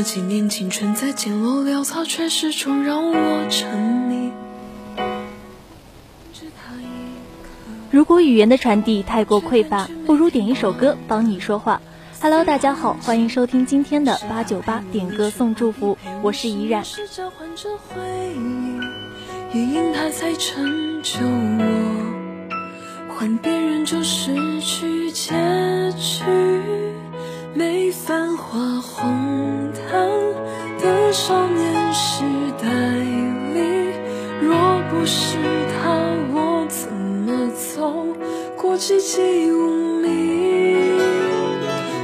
你。你看那几年青春在简陋潦草，却始终让我沉迷。如果语言的传递太过匮乏，不如点一首歌帮你说话。Hello，大家好，欢迎收听今天的八九八点歌送祝福，我是怡然。也因他才成就我，换别人就失去结局。没繁华籍籍无名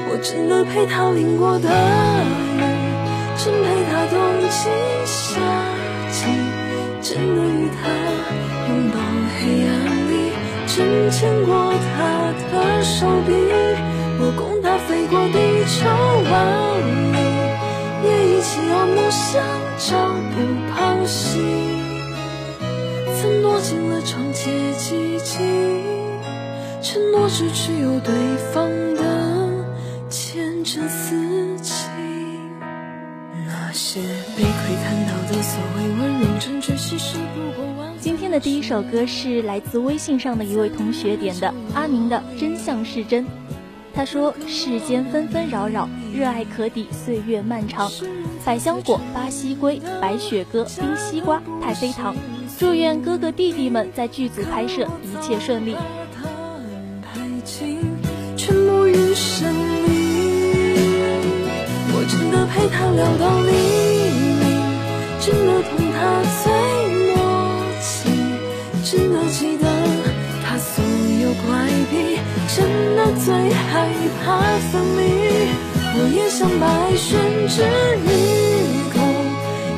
我真的陪他淋过大雨真陪他冬季夏季真的与他拥抱黑暗里。真牵过他的手臂我共他飞过地球万里也一起熬梦想朝不保夕曾躲进了长街寂静。承诺是只有对方的前尘似锦。那些被窥探到的所谓温柔，证据其实不过今天的第一首歌是来自微信上的一位同学点的，阿明的《真相是真》。他说：“世间纷纷扰扰，热爱可抵岁月漫长。百香果、巴西龟、白雪鸽、冰西瓜、太妃糖。祝愿哥哥弟弟们在剧组拍摄一切顺利。”陪他聊到黎明，真的同他最默契，真的记得他所有怪癖，真的最害怕分离。我也想白宣之于口，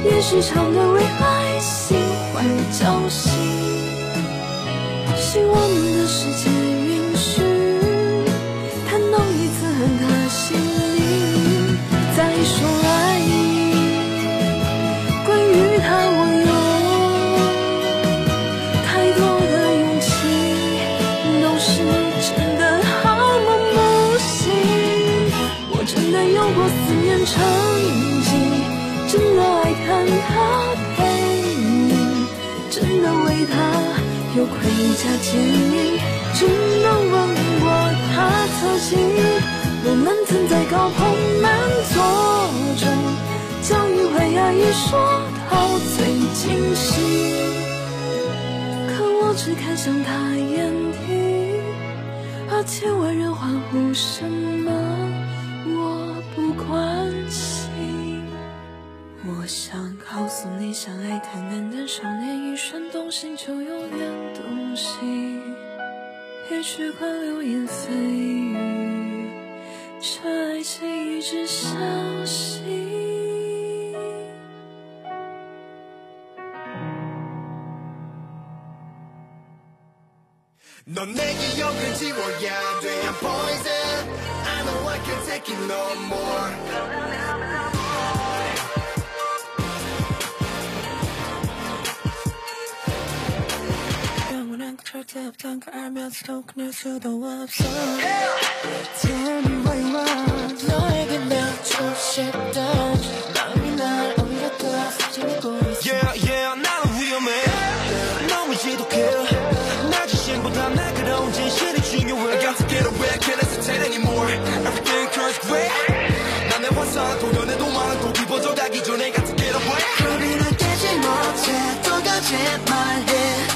也时常对未来心怀侥幸，希望们的世界说爱你关于他我有太多的勇气都是真的好梦不醒我真的有过思念成疾真的爱看他背影真的为他有盔甲坚硬真的吻过他侧颈我们曾在高朋满座中，将与会爱意说到最尽兴。可我只看向他眼底，而千万人欢呼什么，我不关心。我想告诉你，相爱太难，但少年一瞬动心就有点动心。也许惯流言蜚语，这爱情一直相信。 절 때부터 알면서도 그럴 수도 없어. Tell me what you want 너에게 맺고 싶던 마음이 날더 사진이고 있어 Yeah yeah 나는 위험해. 너무 지독해. 나 자신보다 날카로운 진실이 중요해. I got to get away. Can't hesitate anymore. Everything turns gray. 난내 환상 도전에도 많고 비버져 가기 전에 got to get away. 겁이 날 깨지 못해. 또 거짓말해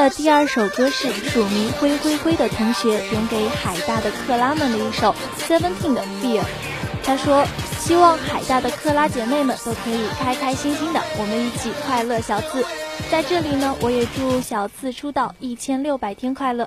的第二首歌是署名灰灰灰的同学点给海大的克拉们的一首 Seventeen 的 Fear。他说：“希望海大的克拉姐妹们都可以开开心心的，我们一起快乐小次。在这里呢，我也祝小次出道一千六百天快乐。”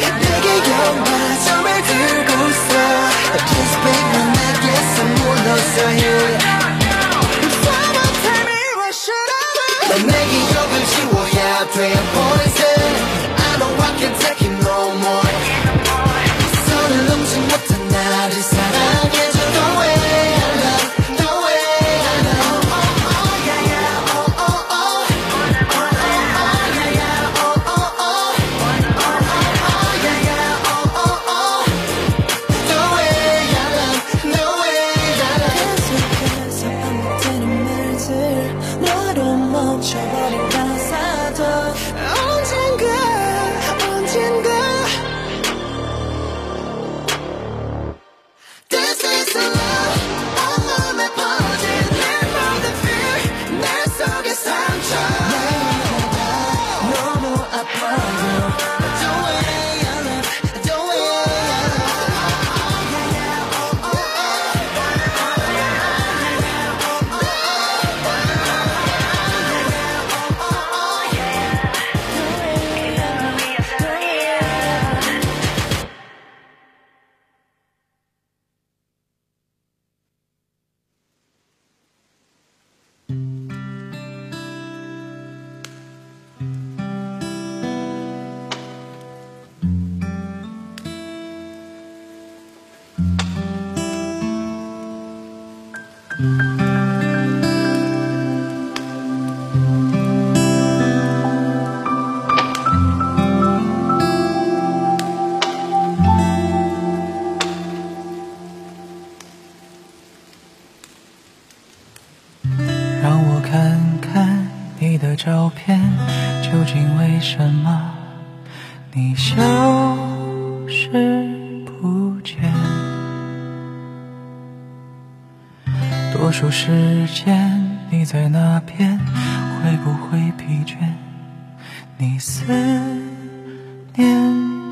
念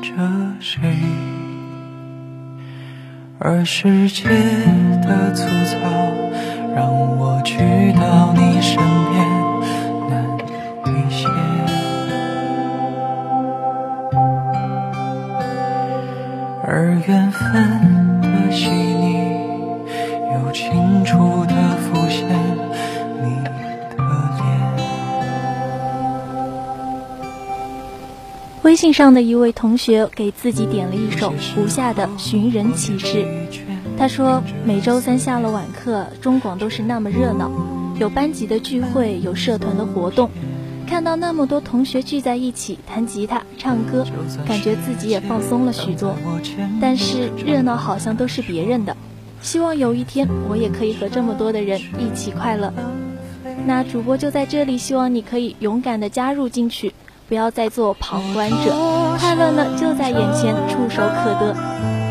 着谁？而世界的粗糙，让我去到你身边难一些。而缘分信上的一位同学给自己点了一首胡夏的《寻人启事》。他说：“每周三下了晚课，中广都是那么热闹，有班级的聚会，有社团的活动，看到那么多同学聚在一起弹吉他、唱歌，感觉自己也放松了许多。但是热闹好像都是别人的，希望有一天我也可以和这么多的人一起快乐。那主播就在这里，希望你可以勇敢的加入进去，不要再做旁观者，快乐呢就在眼前，触手可得。”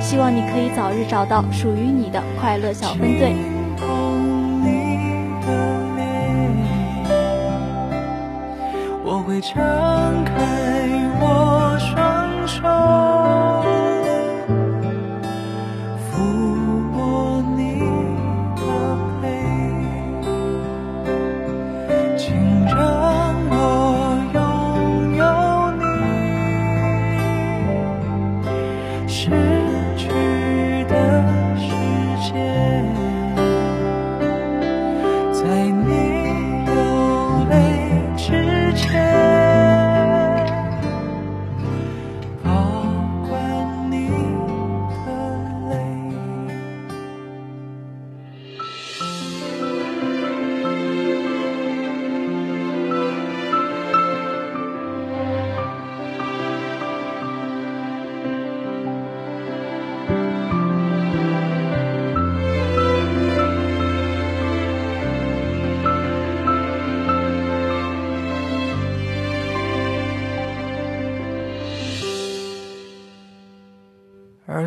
希望你可以早日找到属于你的快乐小分队。我会张开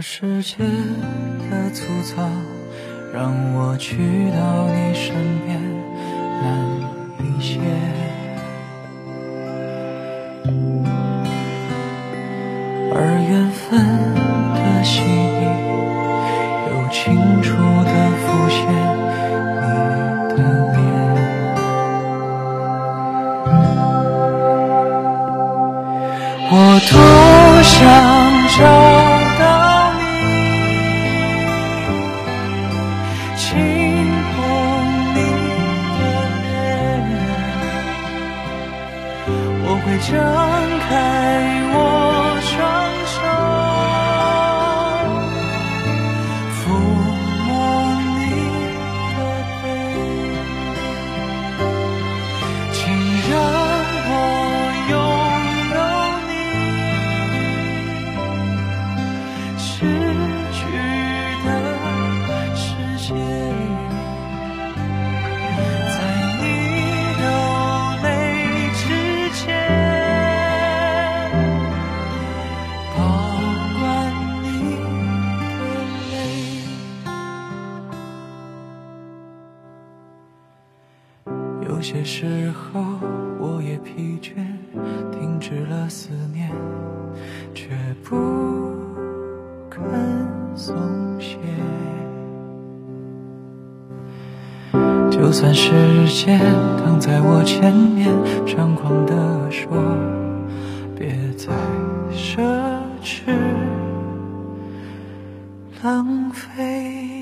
世界的粗糙，让我去到你身边难一些。而缘分的细腻，又清楚地浮现你的脸。我多想思念，却不肯松懈。就算时间挡在我前面，猖狂地说，别再奢侈浪费。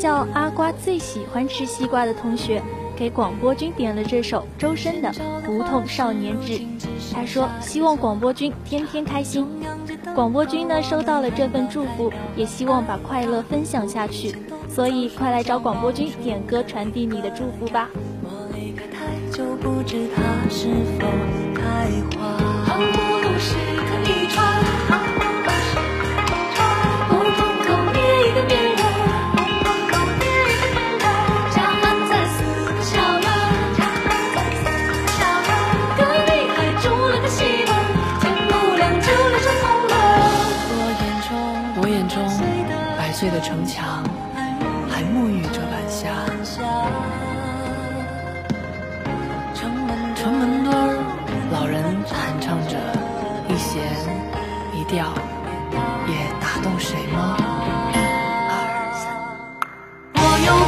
叫阿瓜最喜欢吃西瓜的同学，给广播君点了这首周深的《胡同少年志》。他说希望广播君天天开心。广播君呢收到了这份祝福，也希望把快乐分享下去，所以快来找广播君点歌传递你的祝福吧。我离开太久，不知它是否开花。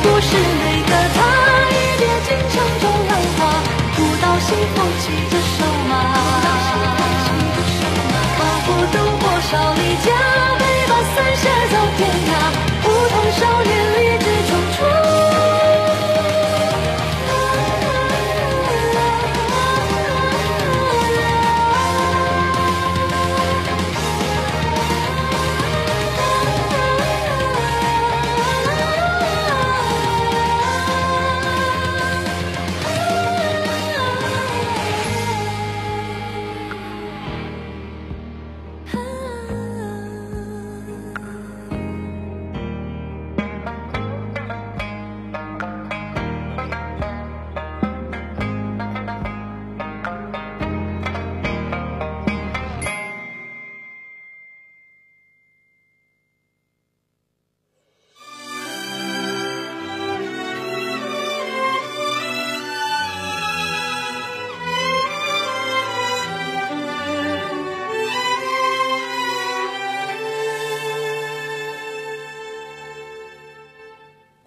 故事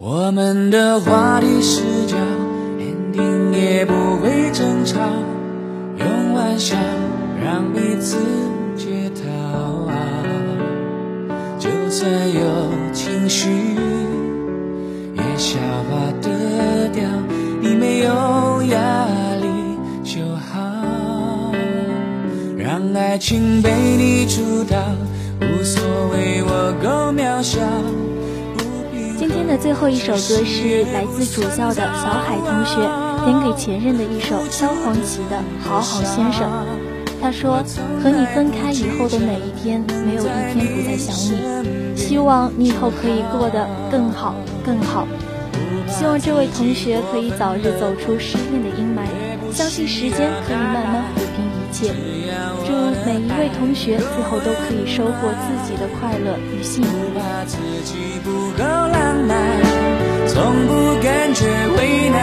我们的话题视角肯定也不会争吵，用玩笑让彼此解套。就算有情绪，也消化得掉。你没有压力就好，让爱情被你主导，无所谓我够渺小。天的最后一首歌是来自主校的小海同学点给前任的一首萧煌奇的《好好先生》。他说：“和你分开以后的每一天，没有一天不再想你。希望你以后可以过得更好，更好。希望这位同学可以早日走出失恋的阴霾，相信时间可以慢慢切。祝每一位同学最后都可以收获自己的快乐与幸福。”自己不够浪漫，从不感觉为难，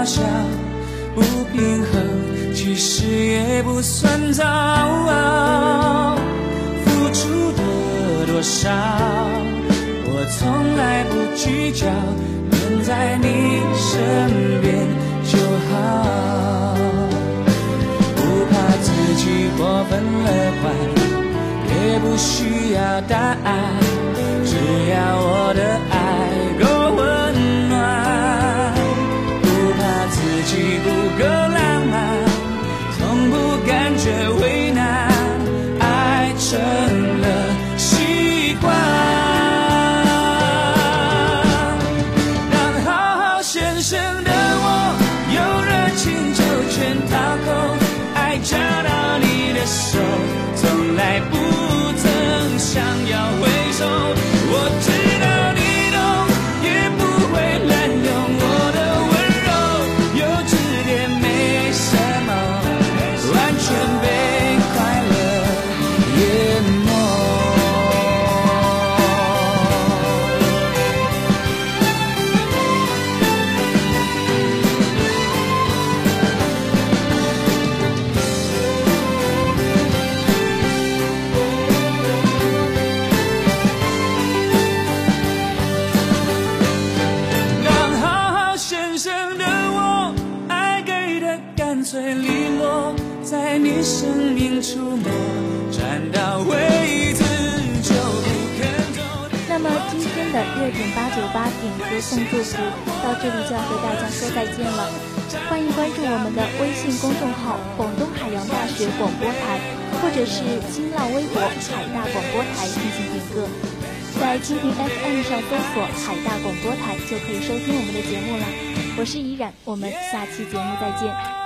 够渺小，不平衡，其实也不算糟。付出的多少，我从来不计较，能在你身边就好。不怕自己过分乐观，也不需要答案，只要我的爱送祝福，到这里就要和大家说再见了。欢迎关注我们的微信公众号“广东海洋大学广播台”，或者是新浪微博“海大广播台”进行点歌。在蜻蜓 FM 上搜索“海大广播台”就可以收听我们的节目了。我是怡然，我们下期节目再见。